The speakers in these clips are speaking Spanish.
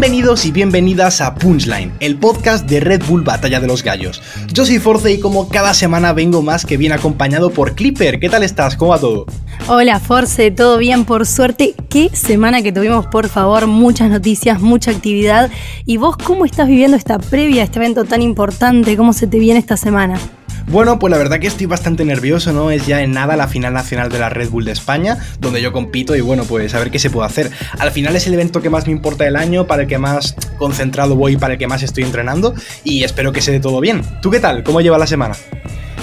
Bienvenidos y bienvenidas a Punchline, el podcast de Red Bull Batalla de los Gallos. Yo soy Force y como cada semana vengo más que bien acompañado por Clipper. ¿Qué tal estás? ¿Cómo va todo? Hola Force, todo bien por suerte. Qué semana que tuvimos, por favor, muchas noticias, mucha actividad. ¿Y vos cómo estás viviendo esta previa, este evento tan importante? ¿Cómo se te viene esta semana? Bueno, pues la verdad que estoy bastante nervioso, ¿no? Es ya en nada la final nacional de la Red Bull de España, donde yo compito y bueno, pues a ver qué se puede hacer. Al final es el evento que más me importa del año, para el que más concentrado voy, para el que más estoy entrenando y espero que se dé todo bien. ¿Tú qué tal? ¿Cómo lleva la semana?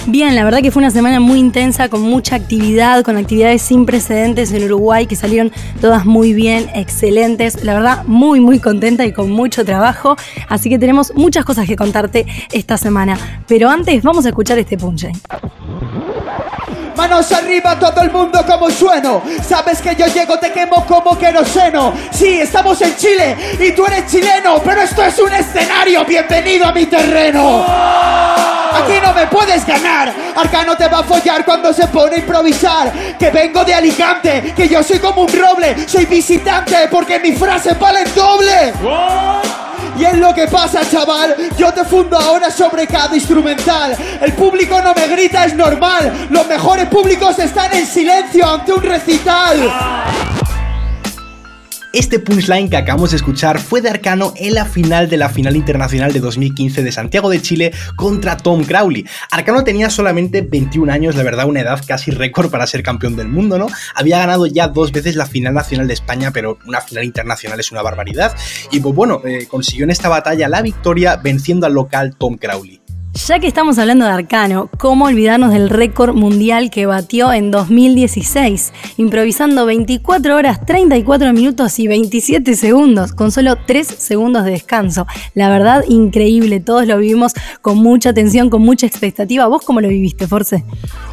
Bien, la verdad que fue una semana muy intensa, con mucha actividad, con actividades sin precedentes en Uruguay que salieron todas muy bien, excelentes. La verdad, muy, muy contenta y con mucho trabajo. Así que tenemos muchas cosas que contarte esta semana. Pero antes, vamos a escuchar este punche. Manos arriba todo el mundo como sueno. Sabes que yo llego, te quemo como queroseno. Sí, estamos en Chile y tú eres chileno, pero esto es un escenario. Bienvenido a mi terreno. Aquí no me puedes ganar. Arcano te va a follar cuando se pone a improvisar. Que vengo de Alicante, que yo soy como un roble. Soy visitante porque mis frases valen doble. Y es lo que pasa, chaval. Yo te fundo ahora sobre cada instrumental. El público no me grita, es normal. Los mejores públicos están en silencio ante un recital. Este punchline que acabamos de escuchar fue de Arcano en la final de la final internacional de 2015 de Santiago de Chile contra Tom Crowley. Arcano tenía solamente 21 años, la verdad una edad casi récord para ser campeón del mundo, ¿no? Había ganado ya dos veces la final nacional de España, pero una final internacional es una barbaridad. Y pues bueno, eh, consiguió en esta batalla la victoria venciendo al local Tom Crowley. Ya que estamos hablando de Arcano, ¿cómo olvidarnos del récord mundial que batió en 2016? Improvisando 24 horas, 34 minutos y 27 segundos, con solo 3 segundos de descanso. La verdad, increíble, todos lo vivimos con mucha atención, con mucha expectativa. ¿Vos cómo lo viviste, Force?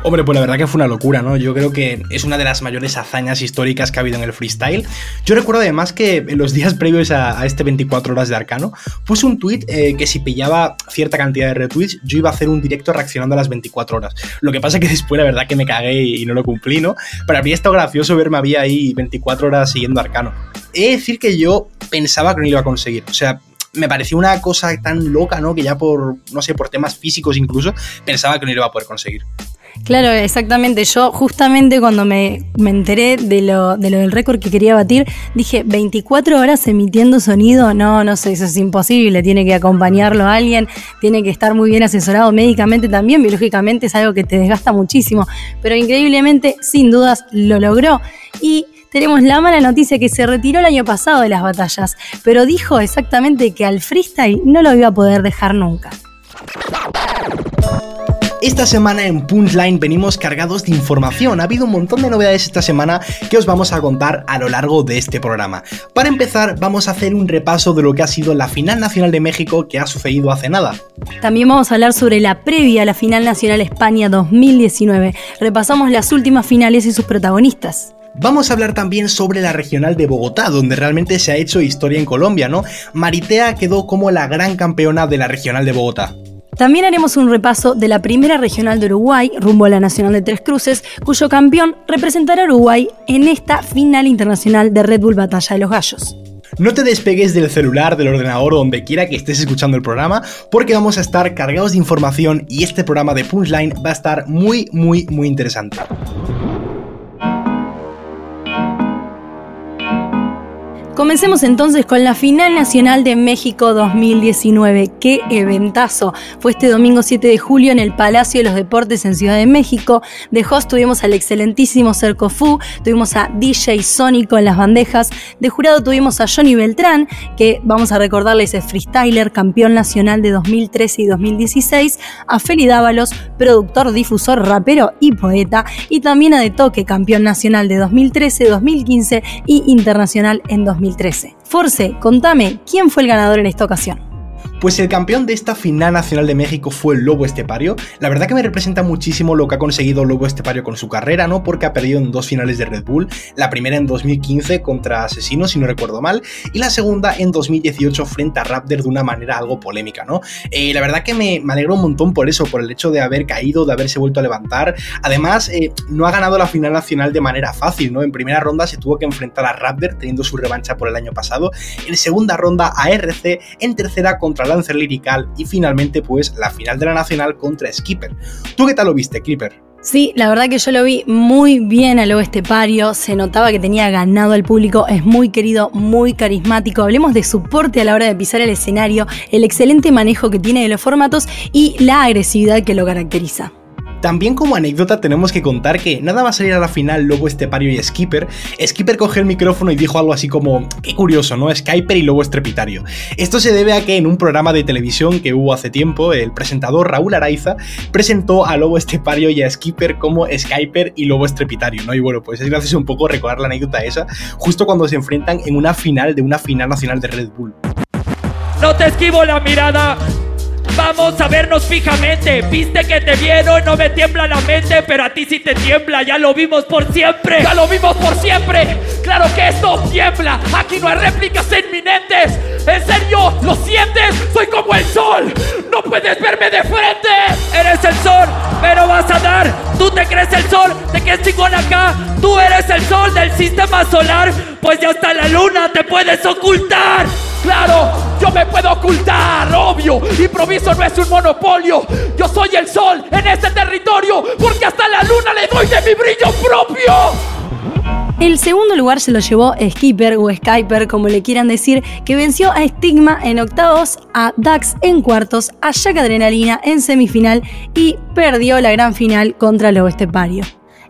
Hombre, pues la verdad que fue una locura, ¿no? Yo creo que es una de las mayores hazañas históricas que ha habido en el freestyle. Yo recuerdo además que en los días previos a, este 24 horas de Arcano, puse un tweet eh, que si pillaba cierta cantidad de retweets, yo iba a hacer un directo reaccionando a las 24 horas. Lo que pasa es que después la verdad que me cagué y no lo cumplí, ¿no? Pero habría estado gracioso verme había ahí 24 horas siguiendo Arcano. He de decir que yo pensaba que no lo iba a conseguir. O sea, me pareció una cosa tan loca, ¿no? Que ya por, no sé, por temas físicos incluso, pensaba que no lo iba a poder conseguir. Claro, exactamente. Yo justamente cuando me, enteré de lo, de lo del récord que quería batir, dije, 24 horas emitiendo sonido, no, no sé, eso es imposible. Tiene que acompañarlo a alguien, tiene que estar muy bien asesorado médicamente también, biológicamente es algo que te desgasta muchísimo. Pero increíblemente, sin dudas, lo logró. Y tenemos la mala noticia que se retiró el año pasado de las batallas, pero dijo exactamente que al freestyle no lo iba a poder dejar nunca. Esta semana en Punchline venimos cargados de información. Ha habido un montón de novedades esta semana que os vamos a contar a lo largo de este programa. Para empezar, vamos a hacer un repaso de lo que ha sido la final nacional de México que ha sucedido hace nada. También vamos a hablar sobre la previa a la final nacional España 2019. Repasamos las últimas finales y sus protagonistas. Vamos a hablar también sobre la regional de Bogotá, donde realmente se ha hecho historia en Colombia, ¿no? Maritea quedó como la gran campeona de la regional de Bogotá. También haremos un repaso de la primera regional de Uruguay, rumbo a la Nacional de Tres Cruces, cuyo campeón representará a Uruguay en esta final internacional de Red Bull Batalla de los Gallos. No te despegues del celular, del ordenador o donde quiera que estés escuchando el programa, porque vamos a estar cargados de información y este programa de Punchline va a estar muy, muy, muy interesante. Comencemos entonces con la final nacional de México 2019. ¡Qué eventazo! Fue este domingo 7 de julio en el Palacio de los Deportes en Ciudad de México. De host tuvimos al excelentísimo Cerco Fu, tuvimos a DJ Sónico en las bandejas. De jurado tuvimos a Johnny Beltrán, que vamos a recordarles es freestyler, campeón nacional de 2013 y 2016. A Feli Dávalos, productor, difusor, rapero y poeta. Y también a De Toque, campeón nacional de 2013, 2015 y internacional en 2015. 2013. Force, contame, ¿quién fue el ganador en esta ocasión? Pues el campeón de esta final nacional de México fue el Lobo Estepario. La verdad que me representa muchísimo lo que ha conseguido Lobo Estepario con su carrera, ¿no? Porque ha perdido en dos finales de Red Bull, la primera en 2015 contra Asesino, si no recuerdo mal, y la segunda en 2018 frente a Raptor de una manera algo polémica, ¿no? Eh, la verdad que me, me alegro un montón por eso, por el hecho de haber caído, de haberse vuelto a levantar. Además, eh, no ha ganado la final nacional de manera fácil, ¿no? En primera ronda se tuvo que enfrentar a Raptor teniendo su revancha por el año pasado, en segunda ronda a RC, en tercera contra Lancer Lirical y finalmente pues la final de la nacional contra Skipper. ¿Tú qué tal lo viste, Clipper? Sí, la verdad que yo lo vi muy bien a Lobo Estepario, se notaba que tenía ganado al público, es muy querido, muy carismático. Hablemos de su porte a la hora de pisar el escenario, el excelente manejo que tiene de los formatos y la agresividad que lo caracteriza. También como anécdota tenemos que contar que nada más salir a la final Lobo Estepario y Skipper, Skipper cogió el micrófono y dijo algo así como, qué curioso, ¿no? Skyper y Lobo Estrepitario. Esto se debe a que en un programa de televisión que hubo hace tiempo, el presentador Raúl Araiza presentó a Lobo Estepario y a Skipper como Skyper y Lobo Estrepitario, ¿no? Y bueno, pues es gracioso un poco recordar la anécdota esa, justo cuando se enfrentan en una final de una final nacional de Red Bull. No te esquivo la mirada, Vamos a vernos fijamente. Viste que te vieron, no me tiembla la mente, pero a ti sí te tiembla. Ya lo vimos por siempre. Ya lo vimos por siempre. Claro que esto tiembla. Aquí no hay réplicas inminentes. ¿En serio? ¿Lo sientes? Soy como el sol. No puedes verme de frente. Eres el sol, pero vas a dar. ¿Tú te crees el sol? ¿De qué chingón acá? Tú eres el sol del sistema solar. Pues ya está la luna, te puedes ocultar. Claro, yo me puedo ocultar, obvio. Improviso un monopolio. Yo soy el sol en este territorio porque hasta la luna le doy de mi brillo propio. El segundo lugar se lo llevó Skipper o Skyper, como le quieran decir, que venció a Stigma en octavos, a Dax en cuartos, a Jack Adrenalina en semifinal y perdió la gran final contra Lobo Estepario.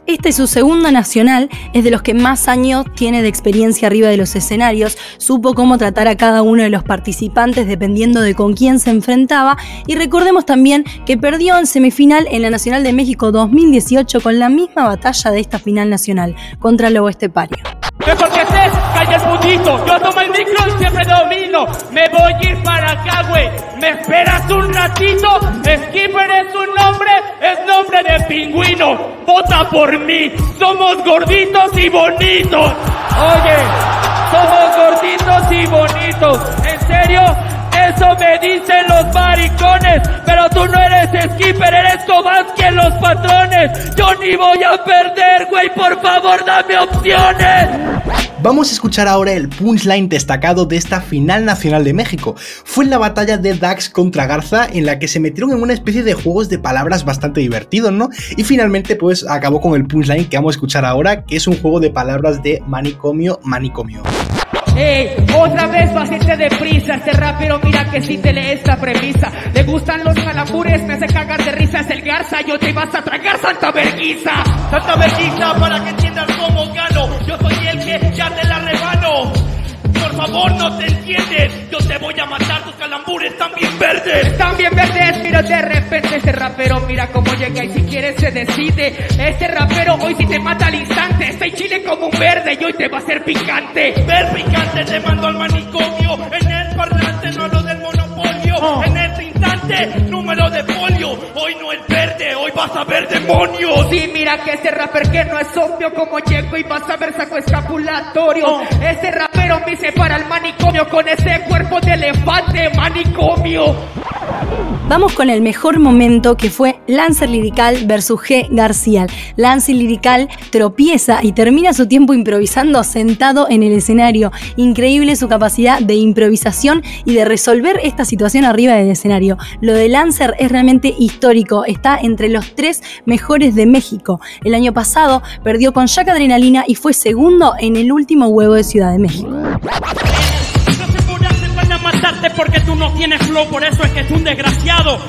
Este es su segunda nacional, es de los que más años tiene de experiencia arriba de los escenarios, supo cómo tratar a cada uno de los participantes dependiendo de con quién se enfrentaba y recordemos también que perdió en semifinal en la Nacional de México 2018 con la misma batalla de esta final nacional contra Lobo Estepario. Mejor Yo tomo el micro y siempre domino. Me voy a ir para acá, güey. ¿Me esperas un ratito? Skipper es un nombre, es nombre de pingüino. Vota por mí. Somos gorditos y bonitos. Oye, somos gorditos y bonitos. ¿En serio? Eso me dicen los maricones, pero tú no eres skipper, eres Kovatsky en los patrones. Yo ni voy a perder, güey, por favor, dame opciones. Vamos a escuchar ahora el punchline destacado de esta final nacional de México. Fue en la batalla de Dax contra Garza en la que se metieron en una especie de juegos de palabras bastante divertidos, ¿no? Y finalmente pues acabó con el punchline que vamos a escuchar ahora, que es un juego de palabras de manicomio, manicomio. Ey, otra vez vas a irte deprisa. Este rapero, mira que si te lee esta premisa. Le gustan los calambures, me hace cagar de risa. Es el garza, yo te vas a tragar santa verguiza. Santa verguiza, para que entiendas cómo bien verdes, pero de repente este rapero, mira cómo llega y si quieres se decide. Este rapero hoy si te mata al instante. Está en chile como un verde y hoy te va a hacer picante. Ver picante, te mando al manicomio. En el parlante, no lo del monopolio. En este instante, número de polio. Hoy no es verde, hoy vas a ver demonios. Sí, mira que este rapper que no es obvio como llego y vas a ver saco escapulatorio. Este rapero me hice para el manicomio con ese cuerpo de elefante manicomio. Vamos con el mejor momento que fue Lancer Lirical versus G. García. Lancer Lirical tropieza y termina su tiempo improvisando sentado en el escenario. Increíble su capacidad de improvisación y de resolver esta situación arriba del escenario. Lo de Lancer es realmente histórico, está entre los tres mejores de México. El año pasado perdió con Jack Adrenalina y fue segundo en el último huevo de Ciudad de México. Porque tú no tienes flow, por eso es que es un desgraciado.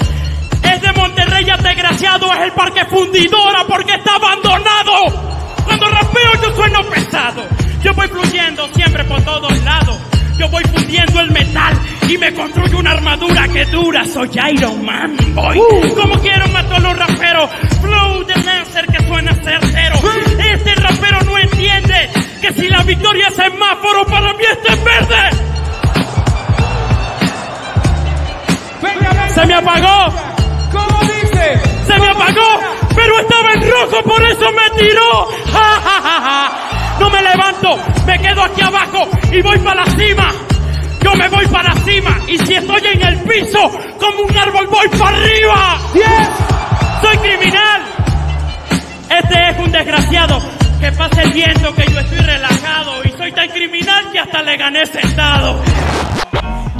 Es de Monterrey, ya desgraciado, es el parque fundidora porque está abandonado. Cuando rapeo yo sueno pesado, yo voy fluyendo siempre por todos lados. Yo voy fundiendo el metal y me construyo una armadura que dura. Soy Iron Man, boy. Como quiero matar a los raperos. Flow de Lancer que suena certero. Este rapero no entiende que si la victoria es semáforo, para mí este es verde. Se me apagó. ¿Cómo dice? Se me apagó, pero estaba en rojo, por eso me tiró. No me levanto, me quedo aquí abajo y voy para la cima. Yo me voy para la cima y si estoy en el piso, como un árbol voy para arriba. Soy criminal. Este es un desgraciado que pasa el viento que yo estoy relajado y soy tan criminal que hasta le gané sentado.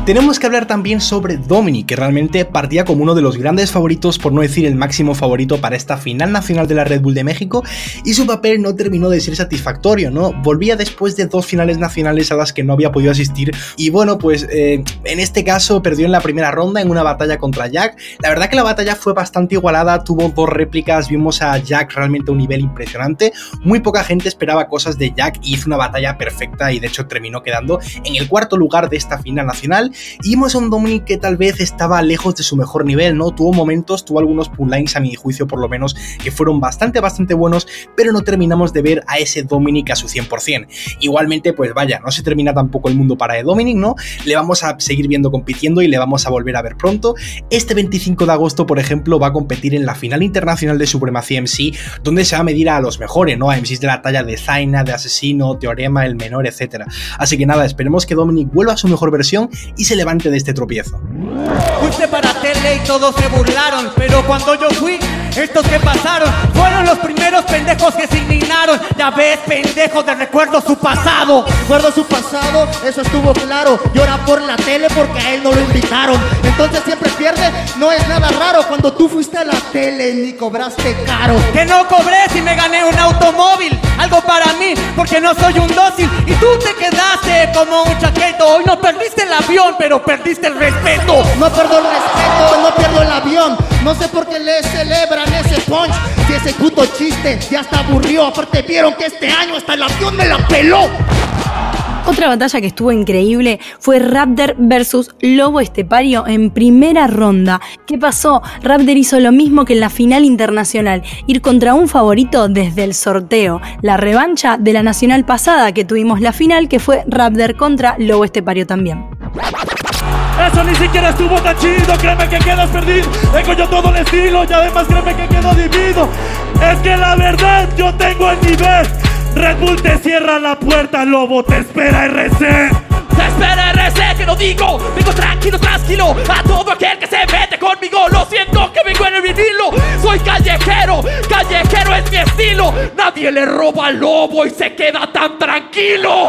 Tenemos que hablar también sobre Dominic, que realmente partía como uno de los grandes favoritos, por no decir el máximo favorito para esta final nacional de la Red Bull de México, y su papel no terminó de ser satisfactorio, ¿no? Volvía después de dos finales nacionales a las que no había podido asistir, y bueno, pues eh, en este caso perdió en la primera ronda en una batalla contra Jack. La verdad que la batalla fue bastante igualada, tuvo dos réplicas, vimos a Jack realmente a un nivel impresionante, muy poca gente esperaba cosas de Jack y hizo una batalla perfecta y de hecho terminó quedando en el cuarto lugar de esta final nacional y un Dominic que tal vez estaba lejos de su mejor nivel, ¿no? Tuvo momentos, tuvo algunos pull-lines a mi juicio por lo menos, que fueron bastante, bastante buenos, pero no terminamos de ver a ese Dominic a su 100%. Igualmente, pues vaya, no se termina tampoco el mundo para Dominic, ¿no? Le vamos a seguir viendo compitiendo y le vamos a volver a ver pronto. Este 25 de agosto, por ejemplo, va a competir en la final internacional de Supremacía MC, donde se va a medir a los mejores, ¿no? A MCs de la talla de Zaina, de Asesino, Teorema, El Menor, etc. Así que nada, esperemos que Dominic vuelva a su mejor versión y se levante de este tropiezo. Fuiste para tele y todos se burlaron, pero cuando yo fui, estos que pasaron fueron los primeros pendejos que se indignaron. Ya ves, pendejos de recuerdo su pasado. Recuerdo su pasado, eso estuvo claro. Llora por la tele porque a él no lo invitaron. Entonces siempre pierde, no es nada raro. Cuando tú fuiste a la tele ni cobraste caro. Que no cobré si me gané un automóvil, algo para mí, porque no soy un dócil. Y tú te quedaste como un chaqueto. Hoy no perdiste el avión, pero perdiste el respeto. No pierdo el respeto, no pierdo el avión. No sé por qué le celebran ese punch. Si ese puto chiste ya está aburrido. Aparte vieron que este año hasta el avión me la peló. Otra batalla que estuvo increíble fue Raptor versus Lobo Estepario en primera ronda. ¿Qué pasó? Raptor hizo lo mismo que en la final internacional, ir contra un favorito desde el sorteo, la revancha de la nacional pasada que tuvimos la final que fue Raptor contra Lobo Estepario también. Eso ni siquiera estuvo tan chido, créeme que quedas perdido. Tengo yo todo el estilo y además créeme que quedo dividido. Es que la verdad yo tengo el nivel. Red Bull te cierra la puerta, lobo te espera RC. Te espera RC, que lo digo, vengo tranquilo, tranquilo. A todo aquel que se mete conmigo, lo siento que vengo en el vinilo. Soy callejero, callejero es mi estilo. Nadie le roba al lobo y se queda tan tranquilo.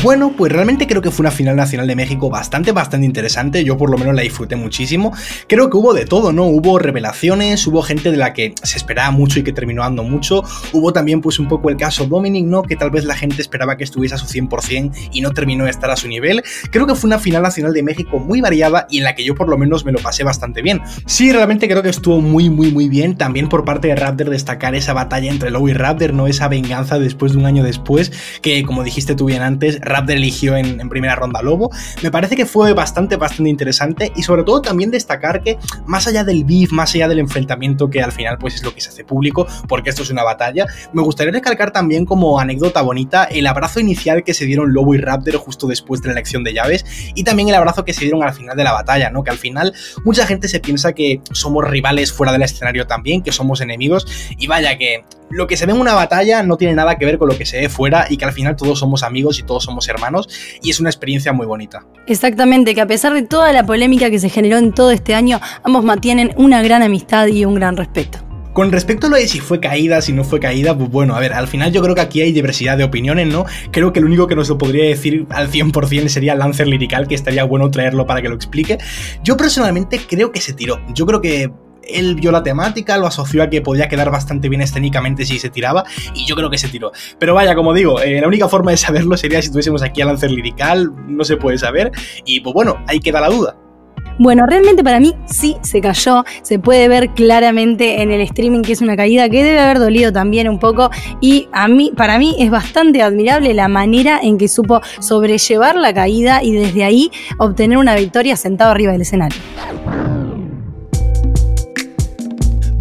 Bueno, pues realmente creo que fue una final nacional de México bastante, bastante interesante. Yo por lo menos la disfruté muchísimo. Creo que hubo de todo, ¿no? Hubo revelaciones, hubo gente de la que se esperaba mucho y que terminó dando mucho. Hubo también pues un poco el caso Dominic, ¿no? Que tal vez la gente esperaba que estuviese a su 100% y no terminó de estar a su nivel. Creo que fue una final nacional de México muy variada y en la que yo por lo menos me lo pasé bastante bien. Sí, realmente creo que estuvo muy, muy, muy bien. También por parte de Raptor destacar esa batalla entre Lowe y Raptor, ¿no? Esa venganza después de un año después, que como dijiste tú bien antes, Raptor eligió en, primera ronda Lobo. Me parece que fue bastante, bastante interesante y sobre todo también destacar que más allá del beef, más allá del enfrentamiento que al final pues es lo que se hace público, porque esto es una batalla, me gustaría recalcar también como anécdota bonita el abrazo inicial que se dieron Lobo y Raptor justo después de la elección de llaves y también el abrazo que se dieron al final de la batalla, ¿no? Que al final mucha gente se piensa que somos rivales fuera del escenario también, que somos enemigos y vaya que lo que se ve en una batalla no tiene nada que ver con lo que se ve fuera y que al final todos somos amigos y todos somos hermanos y es una experiencia muy bonita. Exactamente, que a pesar de toda la polémica que se generó en todo este año, ambos mantienen una gran amistad y un gran respeto. Con respecto a lo de si fue caída, si no fue caída, pues bueno, a ver, al final yo creo que aquí hay diversidad de opiniones, ¿no? Creo que el único que nos lo podría decir al 100% sería Lancer Lirical, que estaría bueno traerlo para que lo explique. Yo personalmente creo que se tiró. Yo creo que él vio la temática, lo asoció a que podía quedar bastante bien escénicamente si se tiraba, y yo creo que se tiró. Pero vaya, como digo, eh, la única forma de saberlo sería si tuviésemos aquí a Lancer Lirical, no se puede saber, y pues bueno, ahí queda la duda. Bueno, realmente para mí sí se cayó, se puede ver claramente en el streaming que es una caída que debe haber dolido también un poco y a mí para mí es bastante admirable la manera en que supo sobrellevar la caída y desde ahí obtener una victoria sentado arriba del escenario.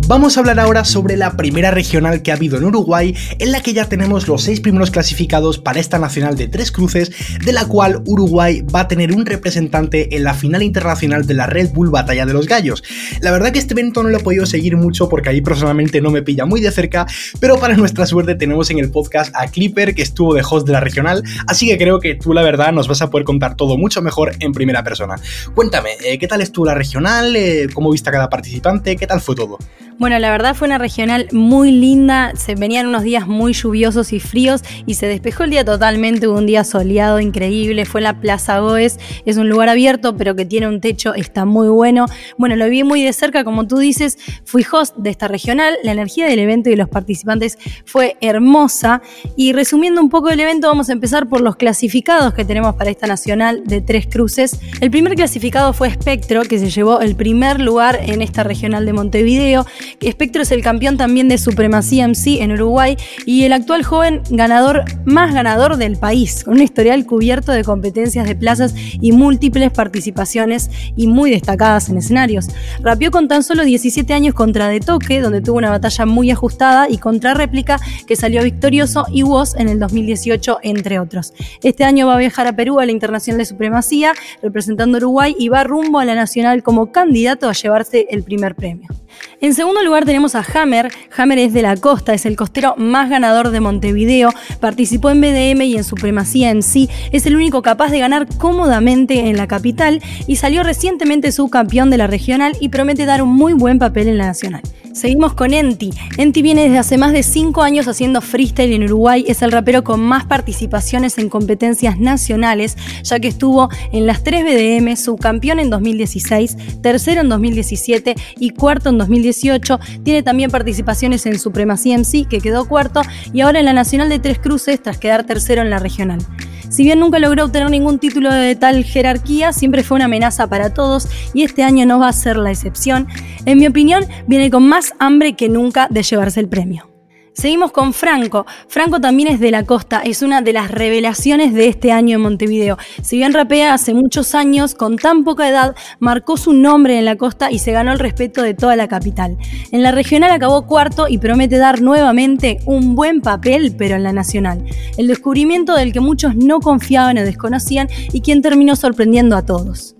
Vamos a hablar ahora sobre la primera regional que ha habido en Uruguay, en la que ya tenemos los seis primeros clasificados para esta nacional de tres cruces, de la cual Uruguay va a tener un representante en la final internacional de la Red Bull Batalla de los Gallos. La verdad que este evento no lo he podido seguir mucho porque ahí personalmente no me pilla muy de cerca, pero para nuestra suerte tenemos en el podcast a Clipper que estuvo de host de la regional, así que creo que tú la verdad nos vas a poder contar todo mucho mejor en primera persona. Cuéntame, eh, ¿qué tal estuvo la regional? Eh, ¿Cómo viste a cada participante? ¿Qué tal fue todo? Bueno, la verdad fue una regional muy linda, se venían unos días muy lluviosos y fríos y se despejó el día totalmente, hubo un día soleado increíble, fue la Plaza Goes, es un lugar abierto pero que tiene un techo, está muy bueno. Bueno, lo vi muy de cerca, como tú dices, fui host de esta regional, la energía del evento y de los participantes fue hermosa y resumiendo un poco el evento vamos a empezar por los clasificados que tenemos para esta nacional de tres cruces. El primer clasificado fue Spectro, que se llevó el primer lugar en esta regional de Montevideo. Spectro es el campeón también de Supremacía MC en Uruguay y el actual joven ganador más ganador del país, con un historial cubierto de competencias de plazas y múltiples participaciones y muy destacadas en escenarios. Rapió con tan solo 17 años contra De Toque, donde tuvo una batalla muy ajustada, y contra Réplica, que salió victorioso, y Woz en el 2018, entre otros. Este año va a viajar a Perú a la Internacional de Supremacía, representando Uruguay, y va rumbo a la Nacional como candidato a llevarse el primer premio. En segundo lugar tenemos a Hammer. Hammer es de la costa, es el costero más ganador de Montevideo. Participó en BDM y en Supremacía en sí. Es el único capaz de ganar cómodamente en la capital y salió recientemente subcampeón de la regional y promete dar un muy buen papel en la nacional. Seguimos con Enti. Enti viene desde hace más de 5 años haciendo freestyle en Uruguay. Es el rapero con más participaciones en competencias nacionales, ya que estuvo en las 3 BDM, subcampeón en 2016, tercero en 2017 y cuarto en 2018. Tiene también participaciones en Supremacía MC, que quedó cuarto, y ahora en la Nacional de Tres Cruces, tras quedar tercero en la regional. Si bien nunca logró obtener ningún título de tal jerarquía, siempre fue una amenaza para todos y este año no va a ser la excepción. En mi opinión, viene con más hambre que nunca de llevarse el premio. Seguimos con Franco. Franco también es de la costa, es una de las revelaciones de este año en Montevideo. Si bien rapea hace muchos años, con tan poca edad, marcó su nombre en la costa y se ganó el respeto de toda la capital. En la regional acabó cuarto y promete dar nuevamente un buen papel, pero en la nacional. El descubrimiento del que muchos no confiaban o desconocían y quien terminó sorprendiendo a todos.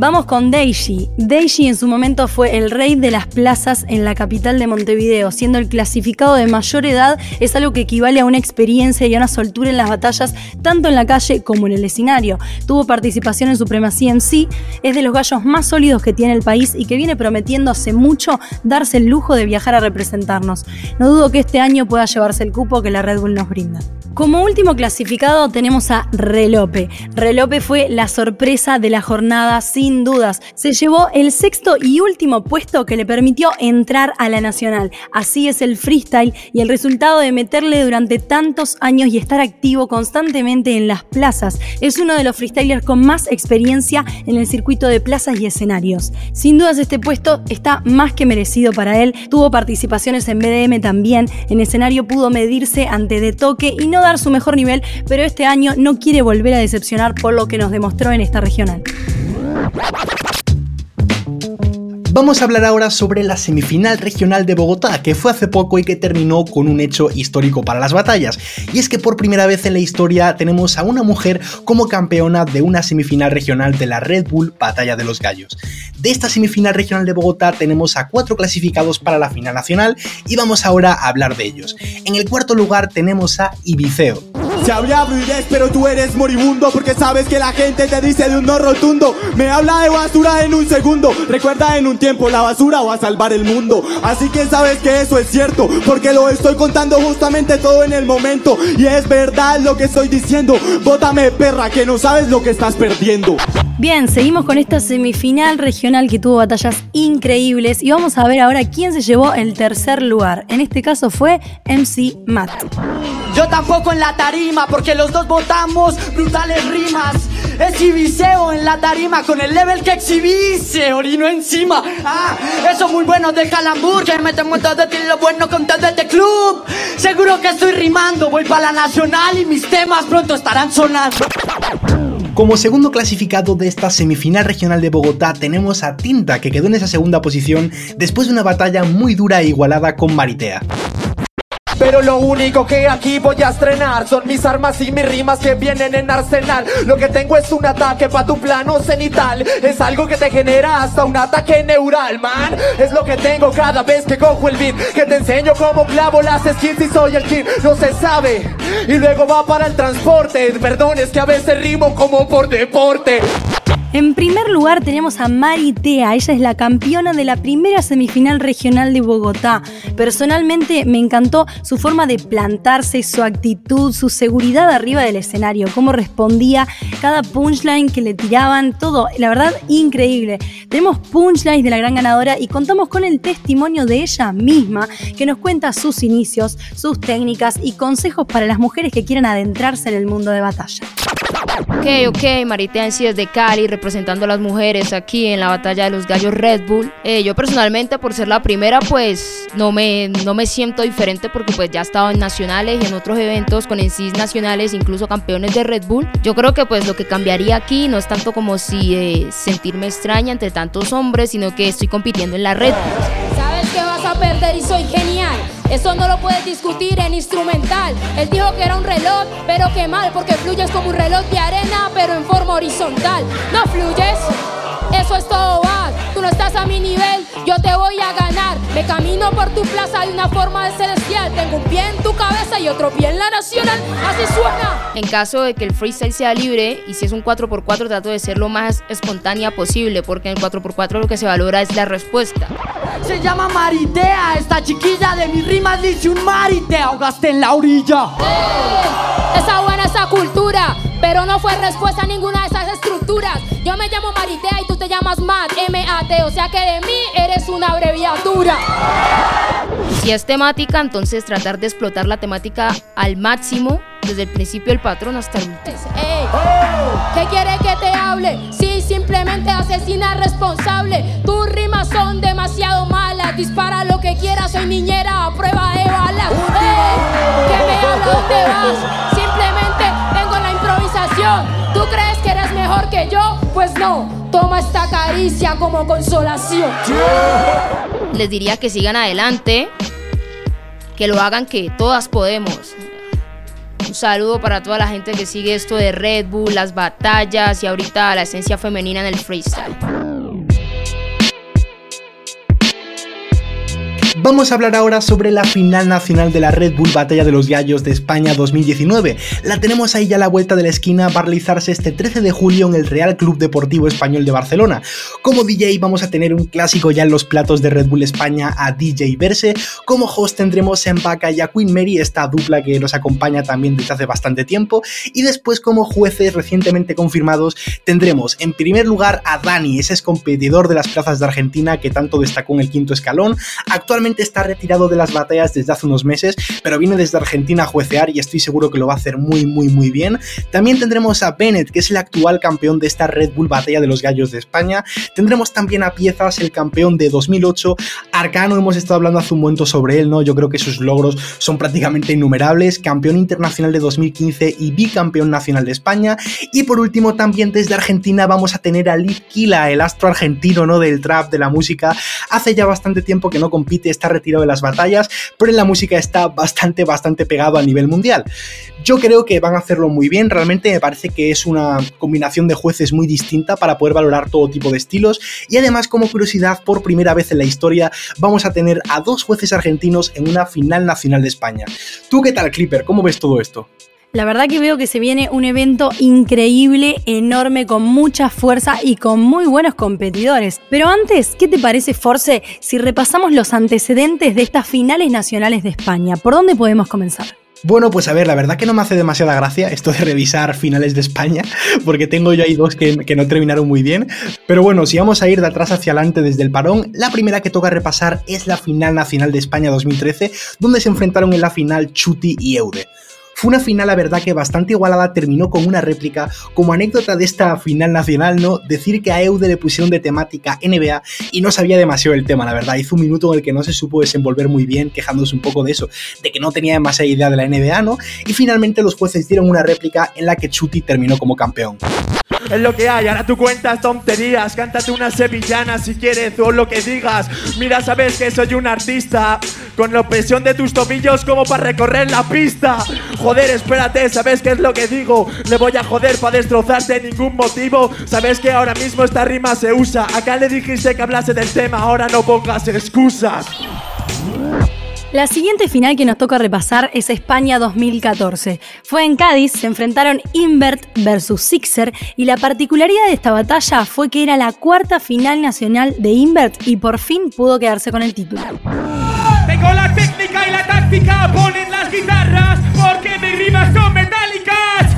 Vamos con Deishi. Deishi en su momento fue el rey de las plazas en la capital de Montevideo, siendo el clasificado de mayor edad, es algo que equivale a una experiencia y a una soltura en las batallas, tanto en la calle como en el escenario. Tuvo participación en Supremacía en sí, es de los gallos más sólidos que tiene el país y que viene prometiendo hace mucho darse el lujo de viajar a representarnos. No dudo que este año pueda llevarse el cupo que la Red Bull nos brinda. Como último clasificado tenemos a Relope. Relope fue la sorpresa de la jornada sin dudas. Se llevó el sexto y último puesto que le permitió entrar a la nacional. Así es el freestyle y el resultado de meterle durante tantos años y estar activo constantemente en las plazas. Es uno de los freestylers con más experiencia en el circuito de plazas y escenarios. Sin dudas este puesto está más que merecido para él. Tuvo participaciones en BDM también. En escenario pudo medirse ante De Toque y no su mejor nivel, pero este año no quiere volver a decepcionar por lo que nos demostró en esta regional. Vamos a hablar ahora sobre la semifinal regional de Bogotá, que fue hace poco y que terminó con un hecho histórico para las batallas. Y es que por primera vez en la historia tenemos a una mujer como campeona de una semifinal regional de la Red Bull Batalla de los Gallos. De esta semifinal regional de Bogotá tenemos a cuatro clasificados para la final nacional y vamos ahora a hablar de ellos. En el cuarto lugar tenemos a Ibiceo. Se habla fluidez, pero tú eres moribundo porque sabes que la gente te dice de un no rotundo. Me habla de basura en un segundo. Recuerda en un tiempo la basura va a salvar el mundo. Así que sabes que eso es cierto porque lo estoy contando justamente todo en el momento. Y es verdad lo que estoy diciendo. Bótame perra que no sabes lo que estás perdiendo. Bien, seguimos con esta semifinal regional que tuvo batallas increíbles y vamos a ver ahora quién se llevó el tercer lugar. En este caso fue MC Matt. Yo tampoco en la tarima porque los dos votamos brutales rimas. Exhibiseo en la tarima con el level que exhibise, orino encima. Ah, eso muy bueno de calambur que me tengo todo de ti lo bueno con todo este club. Seguro que estoy rimando, voy para la nacional y mis temas pronto estarán sonando. Como segundo clasificado de esta semifinal regional de Bogotá tenemos a Tinta, que quedó en esa segunda posición después de una batalla muy dura e igualada con Maritea. Pero lo único que aquí voy a estrenar son mis armas y mis rimas que vienen en arsenal. Lo que tengo es un ataque pa' tu plano cenital. Es algo que te genera hasta un ataque neural, man. Es lo que tengo cada vez que cojo el beat. Que te enseño cómo clavo las skins y soy el king. No se sabe. Y luego va para el transporte. Perdón, es que a veces rimo como por deporte. En primer lugar tenemos a Maritea, ella es la campeona de la primera semifinal regional de Bogotá. Personalmente me encantó su forma de plantarse, su actitud, su seguridad arriba del escenario, cómo respondía cada punchline que le tiraban, todo, la verdad increíble. Tenemos punchlines de la gran ganadora y contamos con el testimonio de ella misma que nos cuenta sus inicios, sus técnicas y consejos para las mujeres que quieran adentrarse en el mundo de batalla. Ok, ok, Maritea sí desde Cali, representando a las mujeres aquí en la batalla de los gallos Red Bull. Eh, yo personalmente, por ser la primera, pues no me, no me siento diferente porque pues ya he estado en nacionales y en otros eventos con NCs nacionales, incluso campeones de Red Bull. Yo creo que pues lo que cambiaría aquí no es tanto como si eh, sentirme extraña entre tantos hombres, sino que estoy compitiendo en la Red Bull. Sabes que vas a perder y soy genial. Eso no lo puedes discutir en instrumental. Él dijo que era un reloj, pero qué mal, porque fluyes como un reloj de arena, pero en forma horizontal. No fluyes, eso es todo bad. No estás a mi nivel, yo te voy a ganar. Me camino por tu plaza de una forma de celestial. Tengo un pie en tu cabeza y otro pie en la nacional. Así suena. En caso de que el freestyle sea libre y si es un 4x4 trato de ser lo más espontánea posible porque en el 4x4 lo que se valora es la respuesta. Se llama Maritea, esta chiquilla de mis rimas dice un mar y te ahogaste en la orilla. Esa buena esa cultura, pero no fue respuesta a ninguna de esas estructuras. Yo me llamo Maritea y tú te llamas Matt, M-A-T, o sea que de mí eres una abreviatura. Si es temática, entonces tratar de explotar la temática al máximo, desde el principio del patrón hasta el último. Ey, ¿Qué quiere que te hable? Sí, simplemente asesina responsable. Tus rimas son demasiado malas. Dispara lo que quieras, soy niñera a prueba de balas. ¿Qué me habla? ¿Dónde vas? Simplemente ¿Tú crees que eres mejor que yo? Pues no. Toma esta caricia como consolación. Les diría que sigan adelante, que lo hagan, que todas podemos. Un saludo para toda la gente que sigue esto de Red Bull, las batallas y ahorita la esencia femenina en el freestyle. Vamos a hablar ahora sobre la final nacional de la Red Bull Batalla de los Gallos de España 2019. La tenemos ahí ya a la vuelta de la esquina, va a realizarse este 13 de julio en el Real Club Deportivo Español de Barcelona. Como DJ vamos a tener un clásico ya en los platos de Red Bull España a DJ Verse. Como host tendremos a Embaka y a Queen Mary, esta dupla que nos acompaña también desde hace bastante tiempo. Y después como jueces recientemente confirmados tendremos en primer lugar a Dani, ese es competidor de las plazas de Argentina que tanto destacó en el quinto escalón. Actualmente está retirado de las batallas desde hace unos meses, pero viene desde Argentina a juecear y estoy seguro que lo va a hacer muy, muy, muy bien. También tendremos a Bennett, que es el actual campeón de esta Red Bull Batalla de los Gallos de España. Tendremos también a Piezas, el campeón de 2008. Arcano, hemos estado hablando hace un momento sobre él, ¿no? Yo creo que sus logros son prácticamente innumerables. Campeón internacional de 2015 y bicampeón nacional de España. Y por último, también desde Argentina vamos a tener a Liv Kila, el astro argentino, ¿no? Del trap, de la música. Hace ya bastante tiempo que no compite, está retirado de las batallas, pero en la música está bastante, bastante pegado a nivel mundial. Yo creo que van a hacerlo muy bien, realmente me parece que es una combinación de jueces muy distinta para poder valorar todo tipo de estilos y además como curiosidad, por primera vez en la historia vamos a tener a dos jueces argentinos en una final nacional de España. ¿Tú qué tal, Clipper? ¿Cómo ves todo esto? La verdad que veo que se viene un evento increíble, enorme, con mucha fuerza y con muy buenos competidores. Pero antes, ¿qué te parece, Force, si repasamos los antecedentes de estas finales nacionales de España? ¿Por dónde podemos comenzar? Bueno, pues a ver, la verdad que no me hace demasiada gracia esto de revisar finales de España, porque tengo yo ahí dos que, no terminaron muy bien. Pero bueno, si vamos a ir de atrás hacia adelante desde el parón, la primera que toca repasar es la final nacional de España 2013, donde se enfrentaron en la final Chuti y Eude. Fue una final, la verdad, que bastante igualada, terminó con una réplica. Como anécdota de esta final nacional, ¿no? Decir que a Eude le pusieron de temática NBA y no sabía demasiado el tema, la verdad. Hizo un minuto en el que no se supo desenvolver muy bien, quejándose un poco de eso, de que no tenía demasiada idea de la NBA, ¿no? Y finalmente los jueces dieron una réplica en la que Chuti terminó como campeón. Es lo que hay, ahora tú cuentas tonterías Cántate una sevillana si quieres o lo que digas. Mira, sabes que soy un artista Con la opresión de tus tobillos como para recorrer la pista. Joder, espérate, ¿sabes qué es lo que digo? Le voy a joder para destrozarte ningún motivo. Sabes que ahora mismo esta rima se usa Acá le dijiste que hablase del tema, ahora no pongas excusas la siguiente final que nos toca repasar es España 2014. Fue en Cádiz, se enfrentaron Invert versus Sixer y la particularidad de esta batalla fue que era la cuarta final nacional de Invert y por fin pudo quedarse con el título. Tengo la técnica y la táctica, ponen las guitarras porque mis rimas son metálicas.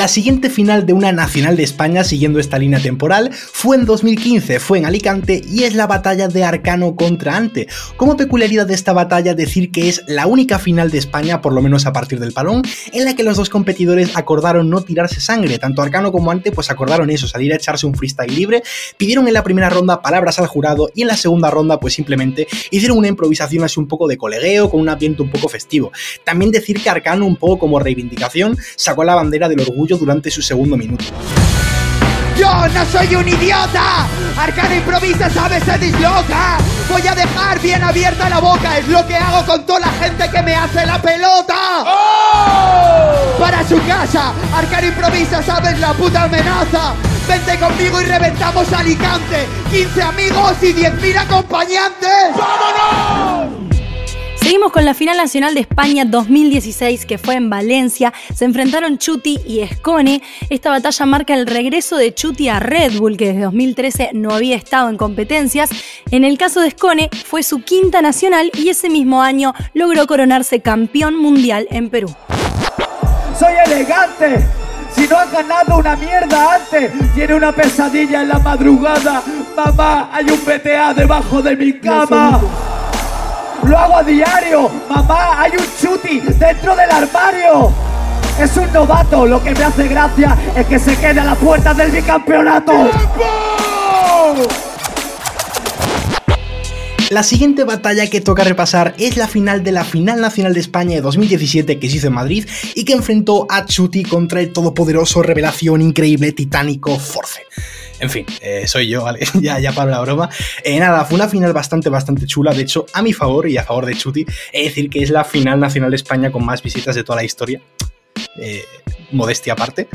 La siguiente final de una nacional de España siguiendo esta línea temporal fue en 2015, fue en Alicante y es la batalla de Arcano contra Ante. Como peculiaridad de esta batalla decir que es la única final de España, por lo menos a partir del palón, en la que los dos competidores acordaron no tirarse sangre, tanto Arcano como Ante pues acordaron eso, salir a echarse un freestyle libre, pidieron en la primera ronda palabras al jurado y en la segunda ronda pues simplemente hicieron una improvisación así un poco de colegueo con un ambiente un poco festivo. También decir que Arcano un poco como reivindicación sacó la bandera del orgullo durante su segundo minuto. Yo no soy un idiota. Arcano improvisa, sabes, se disloca. Voy a dejar bien abierta la boca. Es lo que hago con toda la gente que me hace la pelota. Para su casa. Arcano improvisa, sabes, la puta amenaza. Vente conmigo y reventamos Alicante. 15 amigos y 10.000 acompañantes. ¡Vámonos! Seguimos con la final nacional de España 2016 que fue en Valencia. Se enfrentaron Chuti y Escone. Esta batalla marca el regreso de Chuti a Red Bull, que desde 2013 no había estado en competencias. En el caso de Escone fue su quinta nacional y ese mismo año logró coronarse campeón mundial en Perú. Soy elegante. Si no has ganado una mierda antes, tiene una pesadilla en la madrugada. Mamá, hay un PTA debajo de mi cama. Lo hago a diario. Mamá, hay un chuti dentro del armario. Es un novato. Lo que me hace gracia es que se quede a las puertas del bicampeonato. La siguiente batalla que toca repasar es la final de la Final Nacional de España de 2017 que se hizo en Madrid y que enfrentó a Chuti contra el todopoderoso revelación increíble titánico Force. En fin, eh, soy yo, ¿vale? ya, paro la broma. Eh, nada, fue una final bastante, bastante chula. De hecho, a mi favor y a favor de Chuti, es decir que es la final nacional de España con más visitas de toda la historia. Eh, modestia aparte.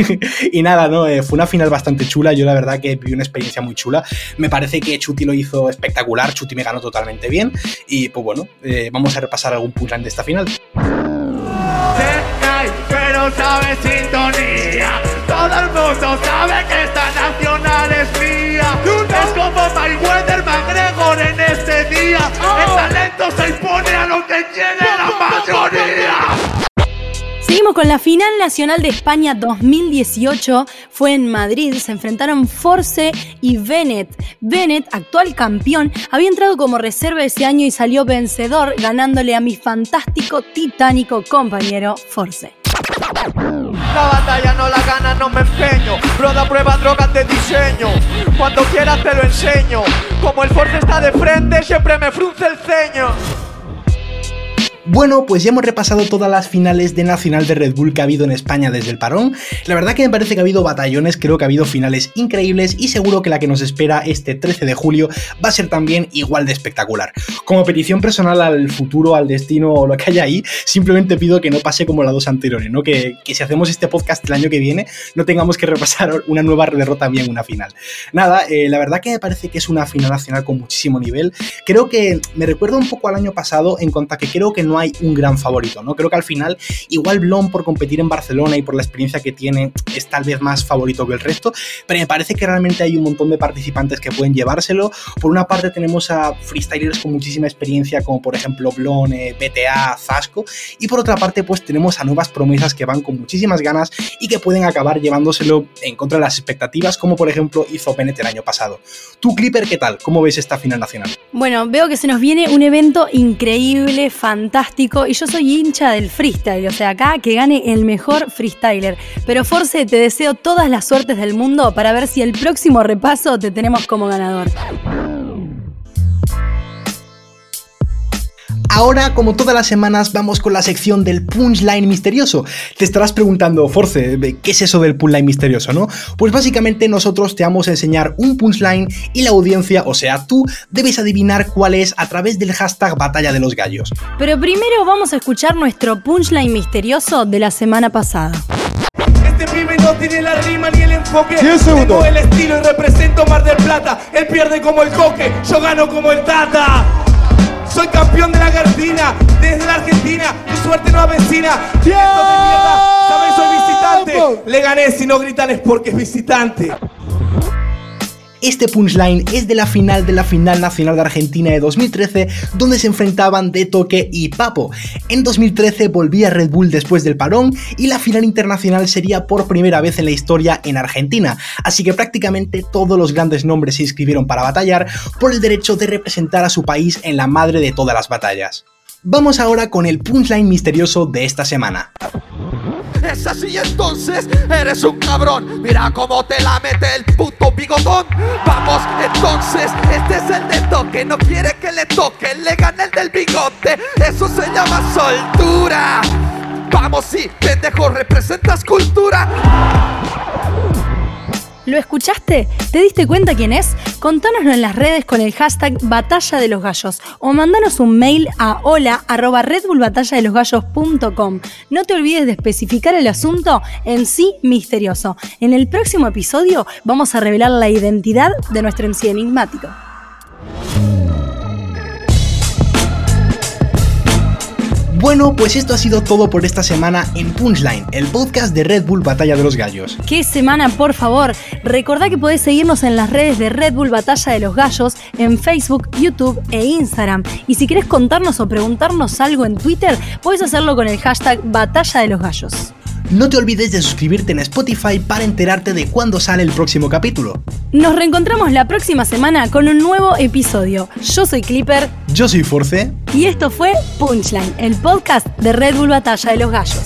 y nada, ¿no? Eh, fue una final bastante chula. Yo la verdad que vi una experiencia muy chula. Me parece que Chuti lo hizo espectacular. Chuti me ganó totalmente bien. Y pues bueno, eh, vamos a repasar algún punchline de esta final. Pero sabe sintonía. Todo el mundo sabe que esta nacional es mía. Es como Mayweather McGregor en este día. El talento se impone a lo que tiene la mayoría. Seguimos con la final nacional de España 2018. Fue en Madrid, se enfrentaron Force y Bennett. Bennett, actual campeón, había entrado como reserva ese año y salió vencedor, ganándole a mi fantástico, titánico compañero Force. La batalla no la gana, no me empeño. Broda prueba drogas de diseño. Cuando quieras te lo enseño. Como el Force está de frente, siempre me frunce el ceño. Bueno, pues ya hemos repasado todas las finales de Nacional de Red Bull que ha habido en España desde el parón. La verdad que me parece que ha habido batallones, creo que ha habido finales increíbles y seguro que la que nos espera este 13 de julio va a ser también igual de espectacular. Como petición personal al futuro, al destino o lo que haya ahí, simplemente pido que no pase como las dos anteriores, ¿no? Que, si hacemos este podcast el año que viene no tengamos que repasar una nueva derrota bien una final. Nada, eh, la verdad que me parece que es una final nacional con muchísimo nivel. Creo que me recuerda un poco al año pasado en cuanto a que creo que no hay un gran favorito, ¿no? Creo que al final, igual Blon por competir en Barcelona y por la experiencia que tiene, es tal vez más favorito que el resto, pero me parece que realmente hay un montón de participantes que pueden llevárselo. Por una parte tenemos a freestylers con muchísima experiencia, como por ejemplo Blon, eh, BTA, Zasco, y por otra parte pues tenemos a nuevas promesas que van con muchísimas ganas y que pueden acabar llevándoselo en contra de las expectativas, como por ejemplo hizo Bennett el año pasado. Tú, Clipper, ¿qué tal? ¿Cómo ves esta final nacional? Bueno, veo que se nos viene un evento increíble, fantástico y yo soy hincha del freestyle, o sea, acá que gane el mejor freestyler. Pero Force, te deseo todas las suertes del mundo para ver si el próximo repaso te tenemos como ganador. Ahora, como todas las semanas, vamos con la sección del punchline misterioso. Te estarás preguntando, Force, ¿qué es eso del punchline misterioso, no? Pues básicamente nosotros te vamos a enseñar un punchline y la audiencia, o sea, tú, debes adivinar cuál es a través del hashtag Batalla de los Gallos. Pero primero vamos a escuchar nuestro punchline misterioso de la semana pasada. Este pibe no tiene la rima ni el enfoque. Diez segundos. Tengo el estilo y represento Mar del Plata. Él pierde como el coque, yo gano como el Tata. Soy campeón de la Gardina, desde la Argentina, tu suerte no avecina. Mierda, ¿sabes? Soy visitante. Le gané, si no gritan es porque es visitante. Este punchline es de la final de la final nacional de Argentina de 2013, donde se enfrentaban De Toque y Papo. En 2013 volvía Red Bull después del parón y la final internacional sería por primera vez en la historia en Argentina, así que prácticamente todos los grandes nombres se inscribieron para batallar por el derecho de representar a su país en la madre de todas las batallas. Vamos ahora con el punchline misterioso de esta semana. Es así entonces, eres un cabrón. Mira cómo te la mete el puto bigotón. Vamos, entonces, este es el de toque. No quiere que le toque, le gana el del bigote. Eso se llama soltura. Vamos, sí, pendejo, representas cultura. ¿Lo escuchaste? ¿Te diste cuenta quién es? Contánoslo en las redes con el hashtag Batalla de los Gallos o mandanos un mail a hola. No te olvides de especificar el asunto en sí misterioso. En el próximo episodio vamos a revelar la identidad de nuestro sí enigmático. Bueno, pues esto ha sido todo por esta semana en Punchline, el podcast de Red Bull Batalla de los Gallos. ¿Qué semana, por favor? Recordá que podés seguirnos en las redes de Red Bull Batalla de los Gallos, en Facebook, YouTube e Instagram. Y si querés contarnos o preguntarnos algo en Twitter, podés hacerlo con el hashtag Batalla de los Gallos. No te olvides de suscribirte en Spotify para enterarte de cuándo sale el próximo capítulo. Nos reencontramos la próxima semana con un nuevo episodio. Yo soy Clipper Yo soy Force. y esto fue Punchline, el podcast de Red Bull Batalla de los Gallos.